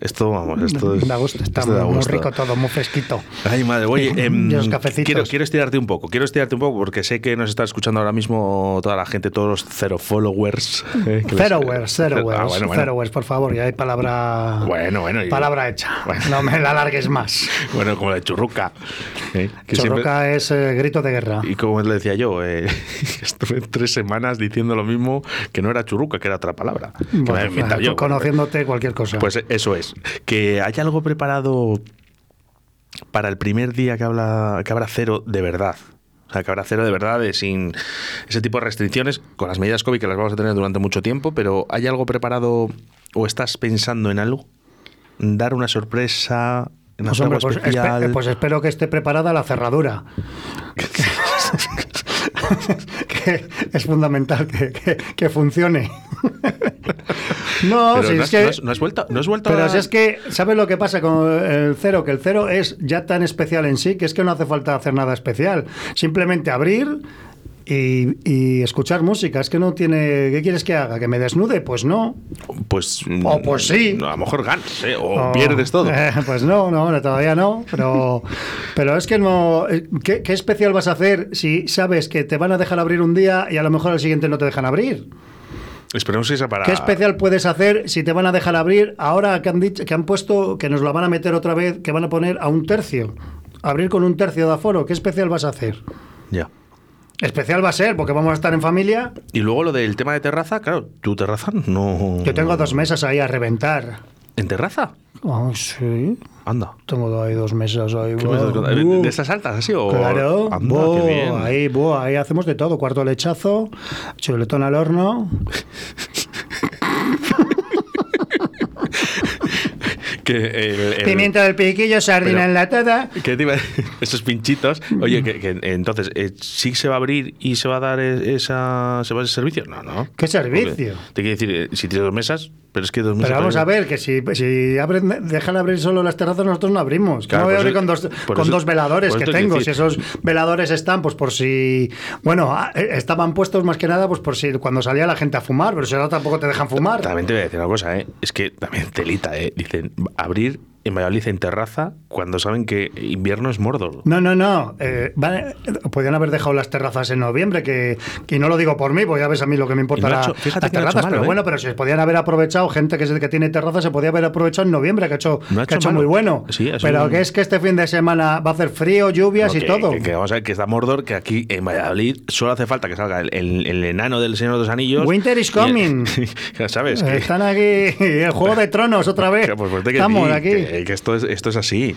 Speaker 4: Esto, vamos, esto es.
Speaker 5: da gusto, está muy rico todo, muy fresquito.
Speaker 4: Ay, madre, oye, em,
Speaker 5: los cafecitos.
Speaker 4: quiero, quiero estirarte un poco, quiero estirarte un poco porque sé que nos está escuchando ahora mismo toda la gente, todos los cero followers. eh,
Speaker 5: Zerowers, Zerowers,
Speaker 4: Ah, bueno, bueno.
Speaker 5: Zerowers, por favor, ya hay palabra.
Speaker 4: Bueno, bueno, y-
Speaker 5: Palabra hecha.
Speaker 4: Bueno.
Speaker 5: No me la alargues más.
Speaker 4: Bueno, como la de churruca. eh, que siempre-
Speaker 5: Chorroca es eh, grito de guerra.
Speaker 4: Y como le decía yo, eh, estuve tres semanas diciendo lo mismo, que no era churruca, que era otra palabra. Me yo.
Speaker 5: conociéndote cualquier cosa.
Speaker 4: Pues eso es. Que hay algo preparado para el primer día que, habla, que habrá cero de verdad. O sea, que habrá cero de verdad, de sin ese tipo de restricciones, con las medidas COVID que las vamos a tener durante mucho tiempo, pero ¿hay algo preparado o estás pensando en algo? ¿Dar una sorpresa? ¿En
Speaker 5: Pues, hombre, pues, espe- pues espero que esté preparada la cerradura. que es fundamental que, que- que funcione. no,
Speaker 4: Pero
Speaker 5: si
Speaker 4: no,
Speaker 5: es
Speaker 4: has,
Speaker 5: que.
Speaker 4: no has- no has vuelto, no has vuelto
Speaker 5: Pero
Speaker 4: a-
Speaker 5: si es que, ¿sabes lo que pasa con el cero? Que el cero es ya tan especial en sí que es que no hace falta hacer nada especial. Simplemente abrir y, y escuchar música. Es que no tiene. ¿Qué quieres que haga? ¿Que me desnude? Pues no.
Speaker 4: Pues,
Speaker 5: O pues sí.
Speaker 4: a lo mejor ganas, ¿eh? o pierdes todo.
Speaker 5: eh, pues no, no, todavía no. Pero, pero es que no. eh, ¿qué, qué especial vas a hacer si sabes que te van a dejar abrir un día y a lo mejor al siguiente no te dejan abrir?
Speaker 4: Esperemos que sea para.
Speaker 5: ¿Qué especial puedes hacer si te van a dejar abrir ahora que han dicho que han puesto que nos lo van a meter otra vez, que van a poner a un tercio? Abrir con un tercio de aforo, ¿qué especial vas a hacer?
Speaker 4: Ya.
Speaker 5: Especial va a ser porque vamos a estar en familia.
Speaker 4: Y luego lo del tema de terraza, claro, tu terraza no.
Speaker 5: Yo tengo dos mesas ahí a reventar.
Speaker 4: ¿En terraza?
Speaker 5: Ah, sí.
Speaker 4: Anda.
Speaker 5: Tengo ahí dos mesas ahí. Buh.
Speaker 4: ¿De esas altas así o.?
Speaker 5: Claro,
Speaker 4: Anda, qué bien.
Speaker 5: ahí, ahí hacemos de todo, cuarto lechazo, chuletón al horno.
Speaker 4: que el- el-
Speaker 5: Pimiento del piquillo, sardina
Speaker 4: Pero-
Speaker 5: enlatada.
Speaker 4: ¿Qué te iba a? Esos pinchitos. Oye, que, que entonces, eh, ¿sí se va a abrir y se va a dar e- esa, se va a ese servicio? No, no.
Speaker 5: ¿Qué servicio?
Speaker 4: Porque Te quiero decir, eh, si tienes dos mesas, pero es que dos mesas.
Speaker 5: Pero vamos a ver, que si, si abren, dejan abrir solo las terrazas, nosotros no abrimos.
Speaker 4: Claro,
Speaker 5: ¿Cómo voy a abrir con dos, con
Speaker 4: eso-
Speaker 5: dos veladores que tengo? Si esos veladores están, pues por si. Bueno, ah, eh, estaban puestos más que nada, pues por si cuando salía la gente a fumar, pero si ahora tampoco te dejan fumar.
Speaker 4: También te voy a decir una cosa, ¿eh? Es que también telita, ¿eh? Dicen, abrir en Valladolid en terraza cuando saben que invierno es Mordor.
Speaker 5: No, no, no. eh, vale, podían haber dejado las terrazas en noviembre, que, que no lo digo por mí, pues ya ves a mí lo que me importa
Speaker 4: no
Speaker 5: la- las
Speaker 4: no
Speaker 5: terrazas,
Speaker 4: malo,
Speaker 5: pero
Speaker 4: ¿eh?
Speaker 5: bueno, pero si podían haber aprovechado, gente que, es- que tiene terrazas se podía haber aprovechado en noviembre, que ha hecho,
Speaker 4: No ha
Speaker 5: que ha
Speaker 4: hecho
Speaker 5: muy bueno.
Speaker 4: Sí,
Speaker 5: pero
Speaker 4: un-
Speaker 5: que es que este fin de semana va a hacer frío, lluvias
Speaker 4: No,
Speaker 5: y
Speaker 4: que,
Speaker 5: todo.
Speaker 4: Que, que vamos a ver que está Mordor, que aquí en Valladolid solo hace falta que salga el, el- el enano del Señor de los Anillos.
Speaker 5: Winter is
Speaker 4: el-
Speaker 5: coming.
Speaker 4: ya sabes. Que,
Speaker 5: Están aquí, el juego de tronos otra vez.
Speaker 4: pues, pues,
Speaker 5: Estamos aquí.
Speaker 4: Que, que esto, es, esto es así.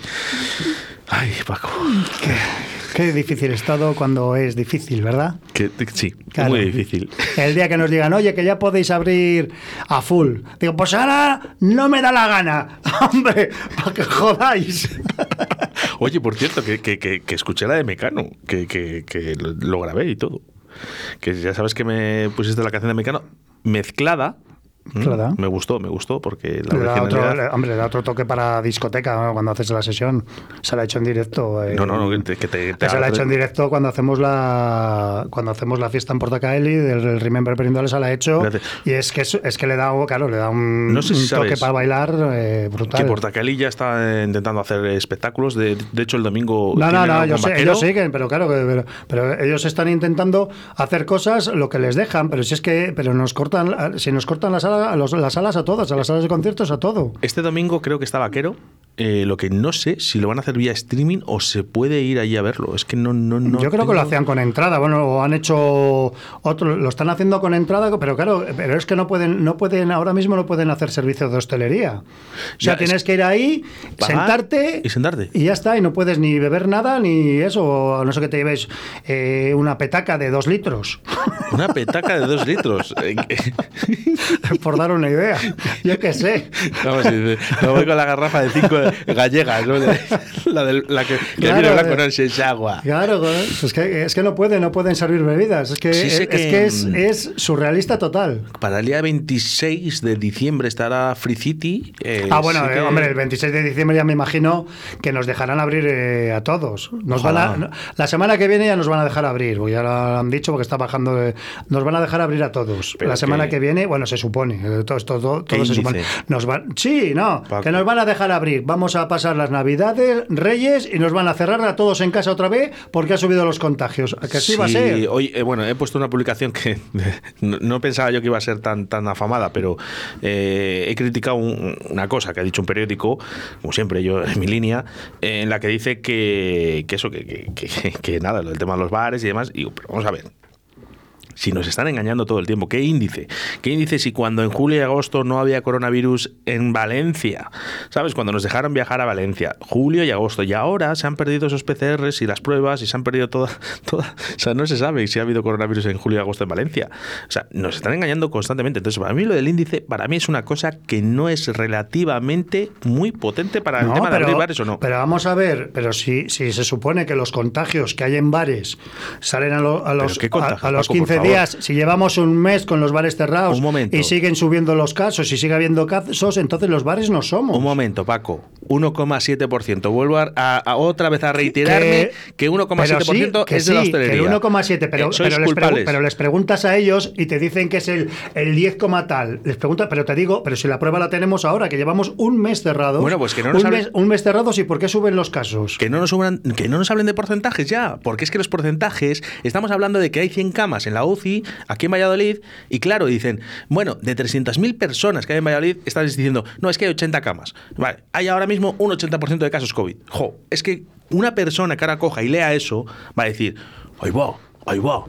Speaker 4: Ay, Paco.
Speaker 5: Qué difícil es todo cuando es difícil, ¿verdad?
Speaker 4: Que, sí,
Speaker 5: Claro.
Speaker 4: muy difícil.
Speaker 5: El día que nos digan, oye, que ya podéis abrir a full. Digo, pues ahora no me da la gana. Hombre, para que jodáis.
Speaker 4: Oye, por cierto, que, que, que, que escuché la de Mecano, que, que, lo grabé y todo. Que ya sabes que me pusiste la canción de Mecano mezclada. ¿M?
Speaker 5: Mezclada.
Speaker 4: Me gustó, me gustó, porque la
Speaker 5: Le da otro,
Speaker 4: originalidad-
Speaker 5: hombre, le da otro toque para discoteca ¿no? cuando haces la sesión. Se la ha hecho en directo. eh,
Speaker 4: No, no, no, que te, que te- te
Speaker 5: se la ha
Speaker 4: haga-
Speaker 5: hecho en directo cuando hacemos la cuando hacemos la fiesta en Portacaeli del Remember Perindoles se la ha hecho
Speaker 4: Fíjate.
Speaker 5: y es que es, que le da claro le da un,
Speaker 4: No sé si
Speaker 5: un toque para bailar eh, brutal
Speaker 4: Que Portacali ya está eh, intentando hacer espectáculos. De, de hecho, el domingo.
Speaker 5: No, no, no, sí-
Speaker 4: Vaquero.
Speaker 5: ellos siguen, pero claro, pero, pero ellos están intentando hacer cosas lo que les dejan, pero si es que, pero nos cortan, si nos cortan las salas, a las salas a todas, a las salas de conciertos a todo.
Speaker 4: Este domingo creo que está Vaquero. Eh, lo que no sé si lo van a hacer vía streaming o se puede ir allí a verlo. Es que no, no, no.
Speaker 5: Yo creo que lo hacían con entrada, bueno, o han hecho otro, lo están haciendo con entrada, pero claro, pero es que no pueden, no pueden, ahora mismo no pueden hacer servicios de hostelería. O sea,
Speaker 4: Ya,
Speaker 5: tienes
Speaker 4: es-
Speaker 5: que ir ahí, sentarte
Speaker 4: y sentarte.
Speaker 5: y ya está, y no puedes ni beber nada, ni eso, a no sé que te lleves eh, una petaca de dos litros.
Speaker 4: Una petaca de dos litros.
Speaker 5: Por dar una idea. Yo qué sé.
Speaker 4: Vamos, voy con la garrafa de cinco gallegas, ¿no? La, del- la que, que
Speaker 5: Claro,
Speaker 4: viene blanco,
Speaker 5: eh.
Speaker 4: no es es agua.
Speaker 5: Claro, es que, es que no pueden, no pueden servir bebidas. Es que,
Speaker 4: Sí
Speaker 5: es,
Speaker 4: que-
Speaker 5: que es, es surrealista total.
Speaker 4: Para el día 26 de diciembre estará Free City. eh,
Speaker 5: Ah, bueno,
Speaker 4: sí
Speaker 5: eh, hombre, el 26 de diciembre ya me imagino que nos dejarán abrir eh, a todos. Nos van a- la semana que viene ya nos van a dejar abrir, ya lo han dicho porque está bajando. de- nos van a dejar abrir a todos.
Speaker 4: Pero
Speaker 5: la semana
Speaker 4: que-
Speaker 5: que viene, bueno, se supone, todo esto todo,
Speaker 4: ¿Qué
Speaker 5: todo se supone. Nos van, sí, no,
Speaker 4: Paco.
Speaker 5: que nos van a dejar abrir. Vamos a pasar las Navidades, Reyes y nos van a cerrar a todos en casa otra vez porque ha subido los contagios. ¿A que así va a ser?
Speaker 4: Hoy, eh, bueno, he puesto una publicación que no, no pensaba yo que iba a ser tan, tan afamada, pero eh, he criticado un- una cosa que ha dicho un periódico, como siempre yo en mi línea, eh, en la que dice que, que eso, que, que- que- que nada, el tema de los bares y demás. Y digo, pero vamos a ver. Si nos están engañando todo el tiempo, ¿qué índice? ¿Qué índice si cuando en julio y agosto no había coronavirus en Valencia? ¿Sabes? Cuando nos dejaron viajar a Valencia, julio y agosto, y ahora se han perdido esos PCRs y las pruebas y se han perdido toda, toda. O sea, no se sabe si ha habido coronavirus en julio y agosto en Valencia. O sea, nos están engañando constantemente. Entonces, para mí lo del índice, para mí es una cosa que no es relativamente muy potente para el
Speaker 5: No,
Speaker 4: tema de abrir bares o no.
Speaker 5: pero vamos a ver, pero si, si se supone que los contagios que hay en bares salen a, lo- a los, a, a los
Speaker 4: Paco, por
Speaker 5: 15
Speaker 4: favor?
Speaker 5: días, si llevamos un mes con los bares cerrados
Speaker 4: Un momento.
Speaker 5: y siguen subiendo los casos y sigue habiendo casos, entonces los bares no somos.
Speaker 4: Un momento, Paco. 1,7%. Vuelvo a, a- otra vez a reiterarme que, 1,7%
Speaker 5: pero sí, que
Speaker 4: es de la hostelería.
Speaker 5: que el 1,7, pero,
Speaker 4: Eh,
Speaker 5: pero, les pregu- pero les preguntas a ellos y te dicen que es el, el 10, coma tal. Les preguntas, pero te digo, pero si la prueba la tenemos ahora, que llevamos un mes cerrados.
Speaker 4: Bueno, pues que no nos
Speaker 5: un,
Speaker 4: hable-
Speaker 5: mes, un mes cerrados y ¿por qué suben los casos?
Speaker 4: Que no, nos suban- que no nos hablen de porcentajes ya, porque es que los porcentajes, estamos hablando de que hay 100 camas en la UCI, aquí en Valladolid, y claro, dicen, bueno, de 300.000 personas que hay en Valladolid, están diciendo, no, es que hay 80 camas. Vale, hay ahora mismo un 80% de casos COVID. Jo, es que una persona que ahora coja y lea eso, va a decir, ahí va, ahí va.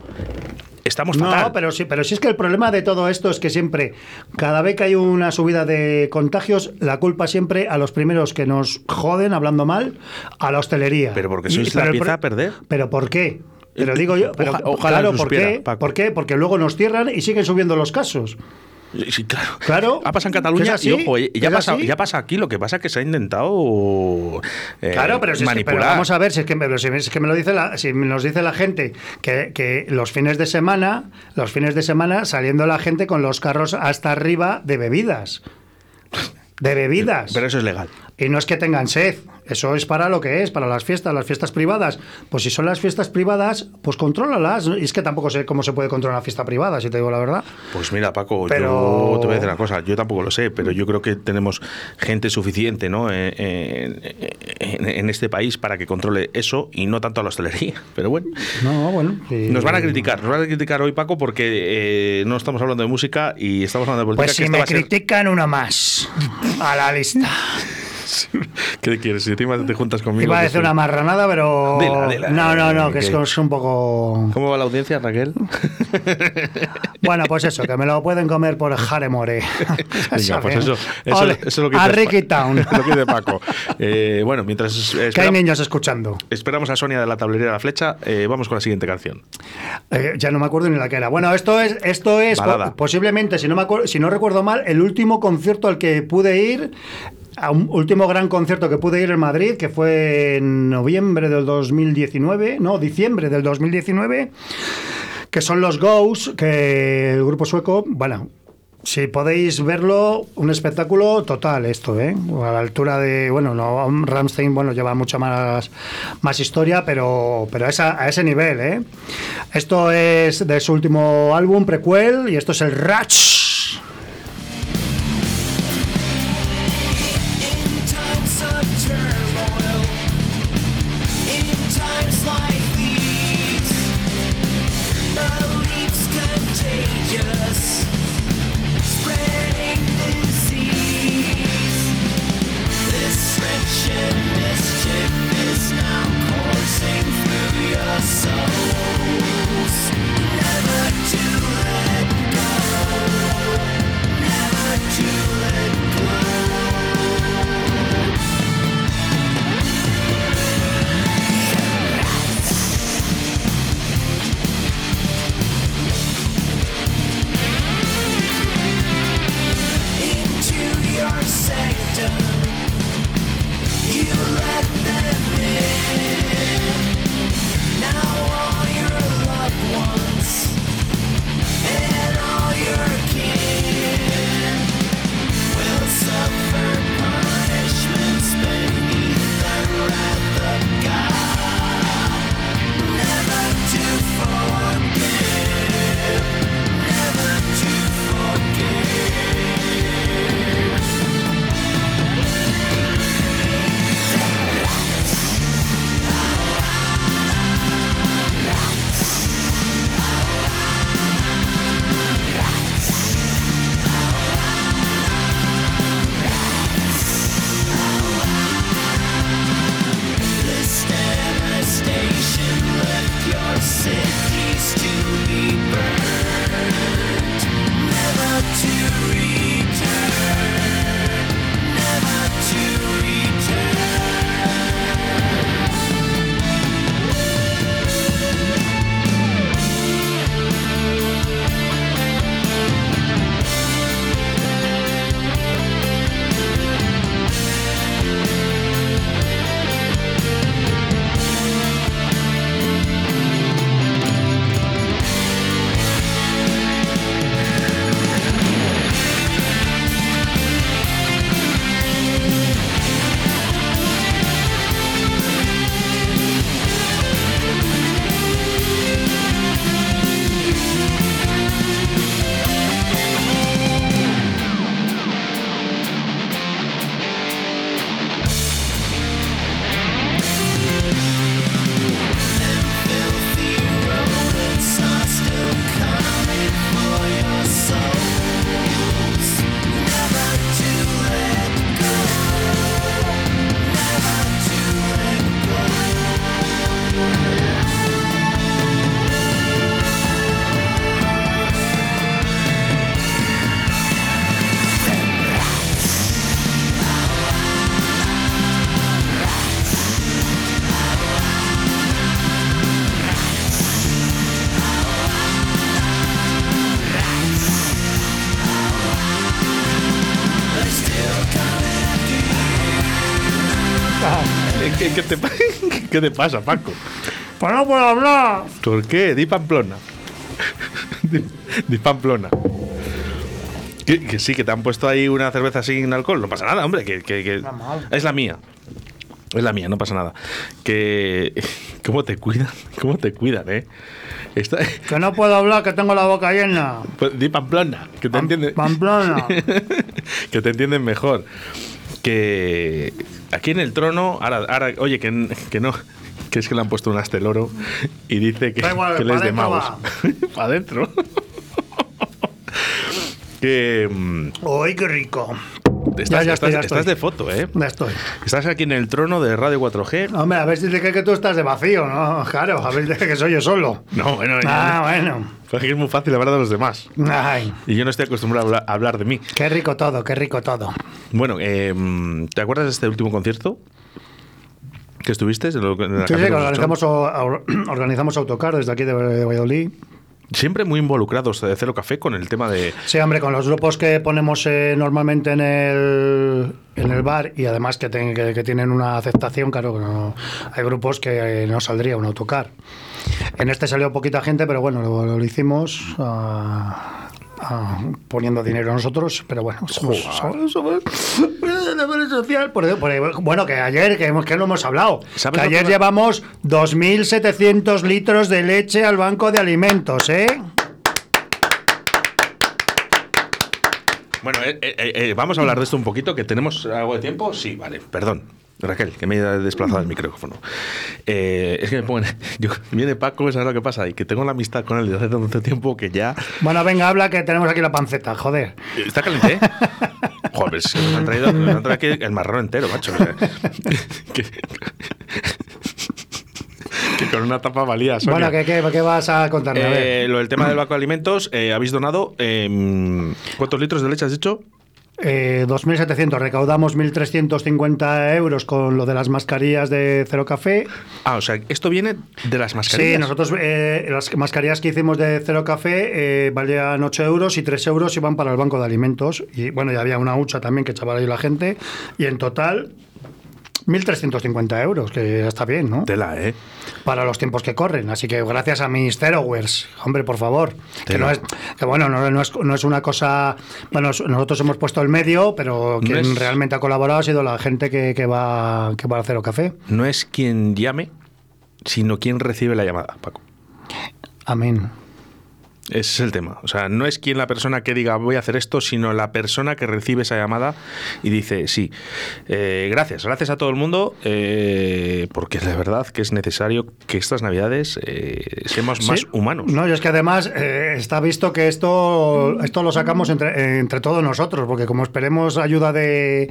Speaker 4: Estamos fatal.
Speaker 5: No, pero sí, pero sí es que el problema de todo esto es que siempre, cada vez que hay una subida de contagios, la culpa siempre a los primeros que nos joden, hablando mal, a la hostelería.
Speaker 4: Pero porque
Speaker 5: Y-
Speaker 4: sois la pieza
Speaker 5: pro-
Speaker 4: a perder.
Speaker 5: ¿Pero por qué? Pero digo yo, pero,
Speaker 4: oja- ojalá
Speaker 5: claro, ¿por qué?
Speaker 4: Paco.
Speaker 5: ¿por qué? Porque luego nos cierran y siguen subiendo los casos.
Speaker 4: Sí, claro.
Speaker 5: Claro.
Speaker 4: Ha pasado en
Speaker 5: ¿Que
Speaker 4: Cataluña
Speaker 5: es así?
Speaker 4: y, ojo, eh, ya,
Speaker 5: ¿Es
Speaker 4: pasa, ya pasa aquí. Lo que pasa es que se ha intentado eh,
Speaker 5: Claro, pero, si es que-
Speaker 4: manipular.
Speaker 5: pero vamos a ver, si es que, me- si es que me lo dice la, si nos dice la gente que, que los fines de semana, los fines de semana saliendo la gente con los carros hasta arriba de bebidas. De bebidas.
Speaker 4: Pero eso es legal.
Speaker 5: Y no es que tengan sed, eso es para lo que es, para las fiestas, las fiestas privadas. Pues si son las fiestas privadas, pues contrólalas. Y es que tampoco sé cómo se puede controlar una fiesta privada, si te digo la verdad.
Speaker 4: Pues mira, Paco,
Speaker 5: Pero-
Speaker 4: yo te voy a decir una cosa, yo tampoco lo sé, pero yo creo que tenemos gente suficiente ¿no? en, en- en- en este país para que controle eso y no tanto a la hostelería. Pero bueno,
Speaker 5: No, bueno. sí.
Speaker 4: nos van a criticar, nos van a criticar hoy, Paco, porque eh, no estamos hablando de música y estamos hablando de política.
Speaker 5: Pues si me
Speaker 4: ser-
Speaker 5: critican una más a la lista.
Speaker 4: ¿Qué quieres? Si encima te juntas conmigo.
Speaker 5: Iba a decir
Speaker 4: soy-
Speaker 5: una marranada, pero.
Speaker 4: Dila, dila.
Speaker 5: no, no, no, que es, un poco.
Speaker 4: ¿Cómo va la audiencia, Raquel?
Speaker 5: Bueno, pues eso, que me lo pueden comer por Jaremore.
Speaker 4: Venga, pues eso, eso,
Speaker 5: Ole,
Speaker 4: eso es lo que
Speaker 5: A
Speaker 4: dice
Speaker 5: Ricky
Speaker 4: Pa-
Speaker 5: Town.
Speaker 4: lo que dice Paco. Eh, bueno, mientras eh,
Speaker 5: Que hay niños escuchando.
Speaker 4: esperamos a Sonia de la tablería de la flecha, eh, vamos con la siguiente canción.
Speaker 5: Eh, ya no me acuerdo ni la que era. Bueno, esto es, esto es
Speaker 4: Balada.
Speaker 5: posiblemente, si no, me acuer- si no recuerdo mal, el último concierto al que pude ir, a un último gran concierto que pude ir en Madrid, que fue en noviembre del 2019, no, diciembre del 2019, que son los Ghosts, que el grupo sueco, bueno. Si podéis verlo, un espectáculo total esto, ¿eh? A la altura de, bueno, no, Ramstein, bueno, lleva mucha más, más historia, pero, pero a, a ese nivel, ¿eh? Esto es de su último álbum, Prequel, y esto es el Ratch.
Speaker 4: ¿Qué, te, qué te pasa, Paco?
Speaker 5: Pues no puedo hablar.
Speaker 4: ¿Por qué? Di Pamplona. Di, di Pamplona. Que, que sí, que te han puesto ahí una cerveza sin alcohol. No pasa nada, hombre. Que, que- que- es la mía. Es la mía, no pasa nada. Que. ¿Cómo te cuidan? ¿Cómo te cuidan, eh? Esta-
Speaker 5: Que no puedo hablar, que tengo la boca llena.
Speaker 4: pues di Pamplona, que te entienden.
Speaker 5: Pamplona.
Speaker 4: que te entienden mejor. Que aquí en el trono, ahora, ahora oye, que, que no, que es que le han puesto un asteloro y dice que,
Speaker 5: igual,
Speaker 4: que les de magos. Para adentro. que mm,
Speaker 5: ¡Uy, qué rico!
Speaker 4: Estás,
Speaker 5: ya estoy,
Speaker 4: estás-
Speaker 5: ya
Speaker 4: estás de foto, ¿eh?
Speaker 5: Ya estoy.
Speaker 4: Estás aquí en el trono de Radio 4G.
Speaker 5: Hombre, a ver si dice que tú estás de vacío, ¿no? Claro, a ver si que soy yo solo.
Speaker 4: No, bueno,
Speaker 5: Ah, bueno.
Speaker 4: Pues es muy fácil hablar de los demás.
Speaker 5: Ay,
Speaker 4: Y yo no estoy acostumbrado a hablar, de mí.
Speaker 5: qué rico todo, qué rico todo.
Speaker 4: Bueno, eh, ¿te acuerdas de este último concierto? ¿Que estuviste? En lo- en la
Speaker 5: Sí, sí, organizamos, o- organizamos autocar desde aquí de, de Valladolid.
Speaker 4: Siempre muy involucrados de Cero Café con el tema de.
Speaker 5: Sí, hombre, con los grupos que ponemos eh, normalmente en el, en el bar y además que, ten- que- que tienen una aceptación, claro, no- hay grupos que eh, no saldría un autocar. En este salió poquita gente, pero bueno, lo, lo hicimos ah, ah, poniendo dinero nosotros, pero bueno, somos, somos- somos- social. Por- por- bueno, que ayer, que, hemos- que no hemos hablado,
Speaker 4: ¿Sabes
Speaker 5: que
Speaker 4: que
Speaker 5: ayer
Speaker 4: me-
Speaker 5: llevamos 2.700 litros de leche al banco de alimentos, ¿eh?
Speaker 4: Bueno, eh, eh, eh, vamos a hablar de esto un poquito, que tenemos algo de tiempo. Sí, vale, perdón. Raquel, que me he desplazado el micrófono. Eh, es que me ponen. Yo, viene Paco, ¿sabes lo que pasa? Y que tengo la amistad con él desde hace tanto tiempo que ya.
Speaker 5: Bueno, venga, habla que tenemos aquí la panceta, joder.
Speaker 4: Está caliente, ¿eh? Joder, que nos han traído, nos han traído aquí el marrón entero, macho. O sea, que, que con una tapa valía. Sonia.
Speaker 5: Bueno, ¿qué, qué, qué vas a contarme? A ver.
Speaker 4: Eh, lo del tema del banco de alimentos, eh, habéis donado. eh, ¿Cuántos litros de leche has dicho?
Speaker 5: Eh, 2.700, recaudamos 1.350 euros con lo de las mascarillas de Cero Café.
Speaker 4: Ah, o sea, esto viene de las mascarillas.
Speaker 5: Sí, nosotros eh, las mascarillas que hicimos de Cero Café eh, valían 8 euros y 3 euros iban para el banco de alimentos. Y bueno, ya había una hucha también que echaba ahí la gente. Y en total, 1.350 euros, que ya está bien, ¿no?
Speaker 4: Tela, ¿eh?
Speaker 5: Para los tiempos que corren. Así que gracias a mis Zerowares, hombre, por favor. Que, no es, que bueno, no, no es, no es una cosa. Bueno, nosotros hemos puesto el medio, pero quien
Speaker 4: es-
Speaker 5: realmente ha colaborado ha sido la gente que, que va, que va a Cero Café.
Speaker 4: No es quien llame, sino quien recibe la llamada, Paco.
Speaker 5: Amén.
Speaker 4: Ese es el tema. O sea, no es quien la persona que diga voy a hacer esto, sino la persona que recibe esa llamada y dice sí. Eh, gracias, gracias a todo el mundo, eh, porque de verdad que es necesario que estas navidades eh, seamos más
Speaker 5: Sí.
Speaker 4: humanos.
Speaker 5: No, y es que además eh, está visto que esto, esto lo sacamos entre, entre todos nosotros, porque como esperemos ayuda de,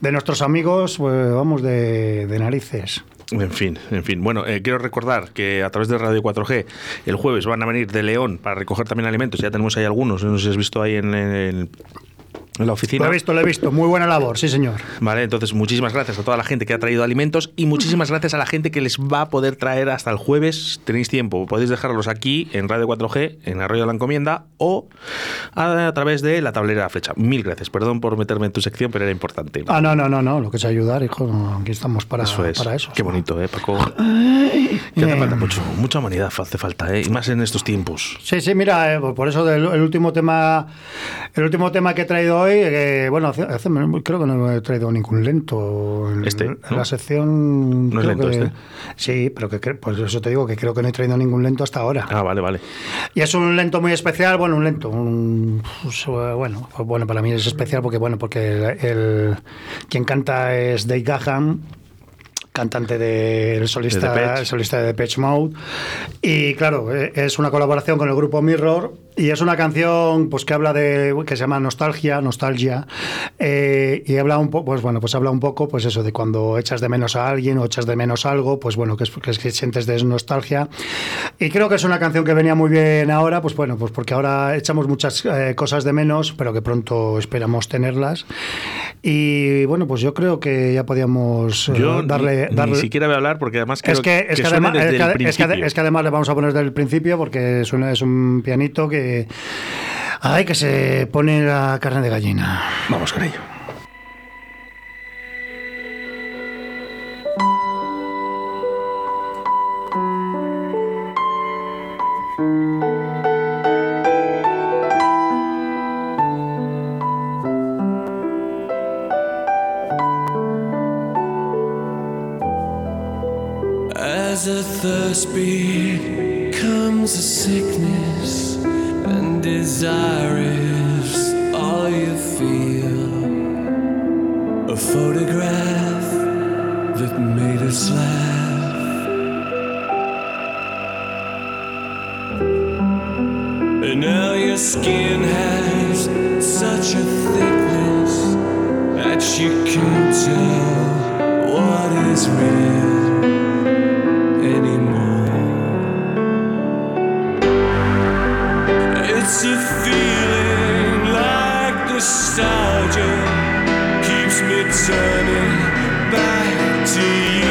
Speaker 5: de nuestros amigos, pues vamos de, de narices.
Speaker 4: En fin, en fin. Bueno, eh, quiero recordar que a través de Radio 4G el jueves van a venir de León para recoger también alimentos. Ya tenemos ahí algunos, no sé si has visto ahí en, en- en la oficina.
Speaker 5: Lo he visto, lo he visto. Muy buena labor, sí, señor.
Speaker 4: Vale, entonces muchísimas gracias a toda la gente que ha traído alimentos y muchísimas gracias a la gente que les va a poder traer hasta el jueves. Tenéis tiempo, podéis dejarlos aquí en Radio 4G, en Arroyo de la Encomienda o a, a través de la tablera de la flecha. Mil gracias, perdón por meterme en tu sección, pero era importante.
Speaker 5: Ah, no, no, no, no. Lo que es ayudar, hijo. Aquí estamos para
Speaker 4: eso es.
Speaker 5: para eso.
Speaker 4: Qué bonito, ¿eh, Paco? Que hace falta mucho, mucha humanidad hace falta, ¿eh? Y más en estos tiempos.
Speaker 5: Sí, sí, mira, eh, por eso del- el último tema, el último tema que he traído hoy, eh, bueno, hace- hace- creo que no he traído ningún lento. En,
Speaker 4: Este,
Speaker 5: en
Speaker 4: ¿no?
Speaker 5: la sección.
Speaker 4: No es lento
Speaker 5: que-
Speaker 4: este.
Speaker 5: Sí, pero que cre- pues eso te digo que creo que no he traído ningún lento hasta ahora.
Speaker 4: Ah, vale, vale.
Speaker 5: Y es un lento muy especial, bueno, un lento, un- pues, bueno, pues bueno, para mí es especial porque bueno, porque el, el- quien canta es Dave Gahan, cantante del
Speaker 4: De
Speaker 5: solista, el solista de Depeche Mode. Y claro, eh, es una colaboración con el grupo Mirror y es una canción pues que habla de que se llama Nostalgia, Nostalgia. eh, y habla un poco, pues bueno, pues habla un poco pues eso de cuando echas de menos a alguien o echas de menos algo, pues bueno, que es, que es que sientes de nostalgia. Y creo que es una canción que venía muy bien ahora, pues bueno, pues porque ahora echamos muchas eh, cosas de menos, pero que pronto esperamos tenerlas. Y bueno, pues yo creo que ya podíamos eh,
Speaker 4: Yo
Speaker 5: darle,
Speaker 4: ni,
Speaker 5: darle
Speaker 4: ni siquiera voy a hablar porque además quiero
Speaker 5: es que, es, que
Speaker 4: suene
Speaker 5: además,
Speaker 4: desde
Speaker 5: es, que,
Speaker 4: el
Speaker 5: es que- es que además le vamos a poner desde el principio porque suena, es un pianito que que. Ay, que se pone la carne de gallina.
Speaker 4: Vamos con ello.
Speaker 8: As a thirst beat comes a sickness. Desire is all you feel. A photograph that made us laugh. And now your skin has such a thickness that you can't tell what is real a feeling like nostalgia keeps me turning back to you.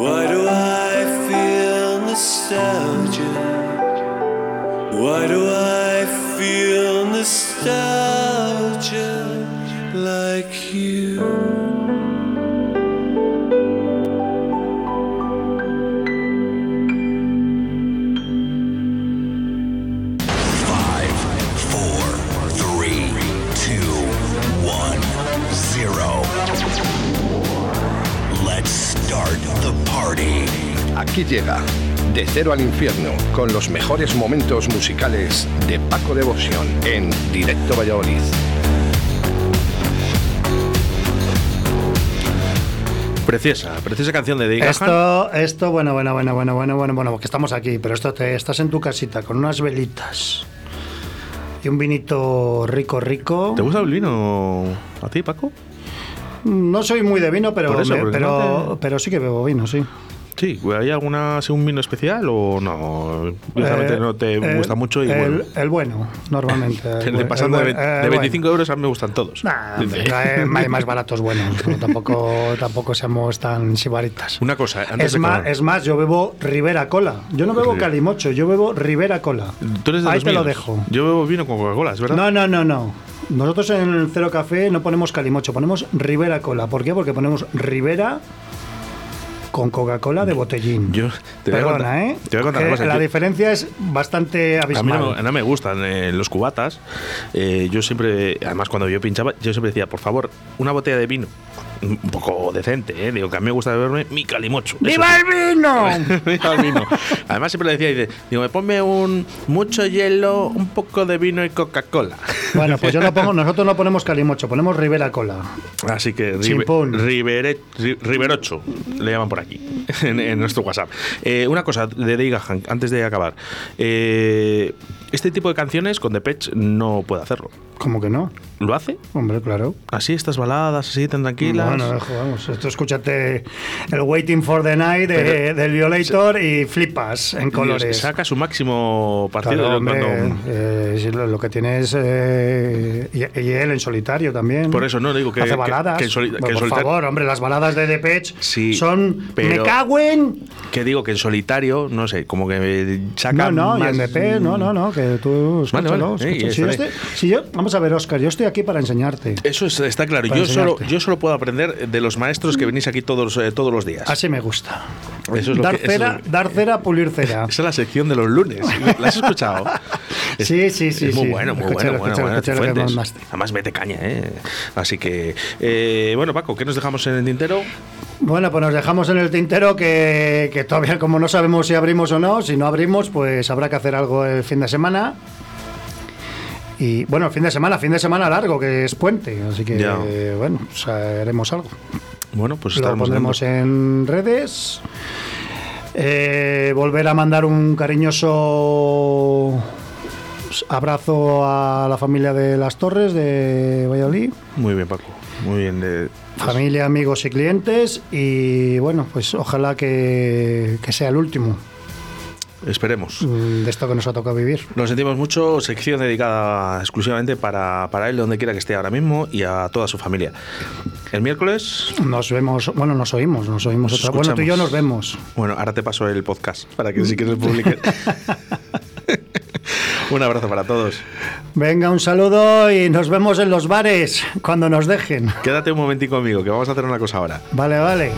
Speaker 8: Why do I feel nostalgia? Why do I feel nostalgia like you?
Speaker 3: Aquí llega De Cero al Infierno con los mejores momentos musicales de Paco Devoción en Directo Valladolid.
Speaker 4: Preciosa, preciosa canción de Gahan.
Speaker 5: Esto, esto, bueno, bueno, bueno, bueno, bueno, bueno, bueno, que estamos aquí, pero esto te estás en tu casita con unas velitas y un vinito rico, rico.
Speaker 4: ¿Te gusta el vino a ti, Paco?
Speaker 5: No soy muy de vino, pero,
Speaker 4: eso,
Speaker 5: me- pero,
Speaker 4: no te-
Speaker 5: pero sí que bebo vino, sí.
Speaker 4: Sí, ¿hay alguna un vino especial o no?
Speaker 5: Eh,
Speaker 4: no te
Speaker 5: el-
Speaker 4: gusta mucho y
Speaker 5: el,
Speaker 4: bueno.
Speaker 5: el bueno, normalmente. el
Speaker 4: pasando de,
Speaker 5: eh,
Speaker 4: de
Speaker 5: bueno.
Speaker 4: 25 euros a mí me gustan todos.
Speaker 5: Nah, hombre, hay más baratos buenos. no, tampoco, tampoco seamos tan sibaritas.
Speaker 4: Una cosa, antes
Speaker 5: Es
Speaker 4: de
Speaker 5: más, es más, yo bebo Rivera Cola. Yo no bebo Calimocho, yo bebo Rivera Cola.
Speaker 4: Tú eres de
Speaker 5: Ahí te lo dejo.
Speaker 4: Yo bebo vino con Coca-Cola, ¿es verdad?
Speaker 5: No, no, no, no. Nosotros en el Cero Café no ponemos Calimocho, ponemos Rivera Cola. ¿Por qué? Porque ponemos Rivera con Coca-Cola de botellín.
Speaker 4: Yo te voy a
Speaker 5: Perdona,
Speaker 4: contar-
Speaker 5: ¿eh?
Speaker 4: te voy a contar una
Speaker 5: Que
Speaker 4: cosa,
Speaker 5: La
Speaker 4: yo-
Speaker 5: diferencia es bastante
Speaker 4: A mí
Speaker 5: abismal.
Speaker 4: no, me- no me gustan eh, los cubatas. Eh, yo siempre, además cuando yo pinchaba, yo siempre decía, por favor, una botella de vino. Un poco decente, ¿eh? Digo, que a mí me gusta beberme mi calimocho.
Speaker 5: ¡Viva el vino!
Speaker 4: Viva el vino. Además siempre le decía, dice, digo, me ponme un mucho hielo, un poco de vino y Coca-Cola.
Speaker 5: Bueno, pues yo no pongo, nosotros no ponemos Calimocho, ponemos Rivera Cola.
Speaker 4: Así que ribe. Ribere- Ri- Riverocho, le llaman por aquí, en, en nuestro WhatsApp. Eh, una cosa de Dave Gahan, antes de acabar. Eh, este tipo de canciones con Depeche no puede hacerlo.
Speaker 5: ¿Cómo que no?
Speaker 4: ¿Lo hace?
Speaker 5: Hombre, claro.
Speaker 4: Así, estas baladas, así tan tranquilas.
Speaker 5: Bueno, ojo, vamos, esto escúchate el Waiting for the Night de- del Violator y flipas en colores.
Speaker 4: saca su máximo partido
Speaker 5: Claro, hombre,
Speaker 4: cuando-
Speaker 5: eh, lo, que tiene es. eh, y, y él en solitario también.
Speaker 4: Por eso no digo que-
Speaker 5: Hace
Speaker 4: que-
Speaker 5: baladas.
Speaker 4: que en soli- que
Speaker 5: Bueno,
Speaker 4: en
Speaker 5: por favor, hombre, las baladas de Depeche
Speaker 4: Sí,
Speaker 5: son.
Speaker 4: pero-
Speaker 5: Me cago en.
Speaker 4: Que digo que en solitario, no sé, como que saca
Speaker 5: No, no, y
Speaker 4: más...
Speaker 5: en Depeche, no, no, no, que tú.
Speaker 4: Vale, vale,
Speaker 5: escúchalo, escucha.
Speaker 4: y
Speaker 5: Si yo
Speaker 4: estaré.
Speaker 5: estoy- si yo- vamos a ver, Oscar, yo estoy aquí para enseñarte.
Speaker 4: Eso es- está claro. Yo solo, yo solo puedo aprender de los maestros que venís aquí todos, eh, todos los días.
Speaker 5: Así me gusta.
Speaker 4: Eso es lo
Speaker 5: dar,
Speaker 4: que- eso es
Speaker 5: cera,
Speaker 4: lo-
Speaker 5: dar cera, pulir cera.
Speaker 4: Esa es la sección de los lunes. ¿La has escuchado? Es-
Speaker 5: Sí, sí, sí,
Speaker 4: Es muy
Speaker 5: sí.
Speaker 4: bueno, muy bueno,
Speaker 5: lo
Speaker 4: bueno,
Speaker 5: lo
Speaker 4: bueno,
Speaker 5: lo que.
Speaker 4: Además mete caña, ¿eh? Así que, eh, bueno, Paco, ¿qué nos dejamos en el tintero?
Speaker 5: Bueno, pues nos dejamos en el tintero que, que todavía como no sabemos si abrimos o no, si no abrimos pues habrá que hacer algo el fin de semana. Y bueno, el fin de semana, fin de semana largo, que es puente, así que
Speaker 4: Ya.
Speaker 5: eh, bueno, pues haremos algo.
Speaker 4: Bueno, pues
Speaker 5: Lo
Speaker 4: estaremos
Speaker 5: pondremos en redes. Eh, volver a mandar un cariñoso abrazo a la familia de las Torres de Valladolid.
Speaker 4: Muy bien, Paco. Muy bien. de-
Speaker 5: Familia, amigos y clientes. Y bueno, pues ojalá que, que sea el último
Speaker 4: Esperemos.
Speaker 5: mm, de esto que nos ha tocado vivir.
Speaker 4: Lo sentimos mucho, sección dedicada exclusivamente para, para él, donde quiera que esté ahora mismo, y a toda su familia. El miércoles,
Speaker 5: Nos vemos, bueno, nos oímos, nos oímos
Speaker 4: Nos
Speaker 5: otra Bueno, tú y yo nos vemos.
Speaker 4: bueno, ahora te paso el podcast para que si quieres publique. Un abrazo para todos.
Speaker 5: Venga, un saludo y nos vemos en los bares cuando nos dejen.
Speaker 4: Quédate un momentico conmigo, que vamos a hacer una cosa ahora.
Speaker 5: Vale, vale.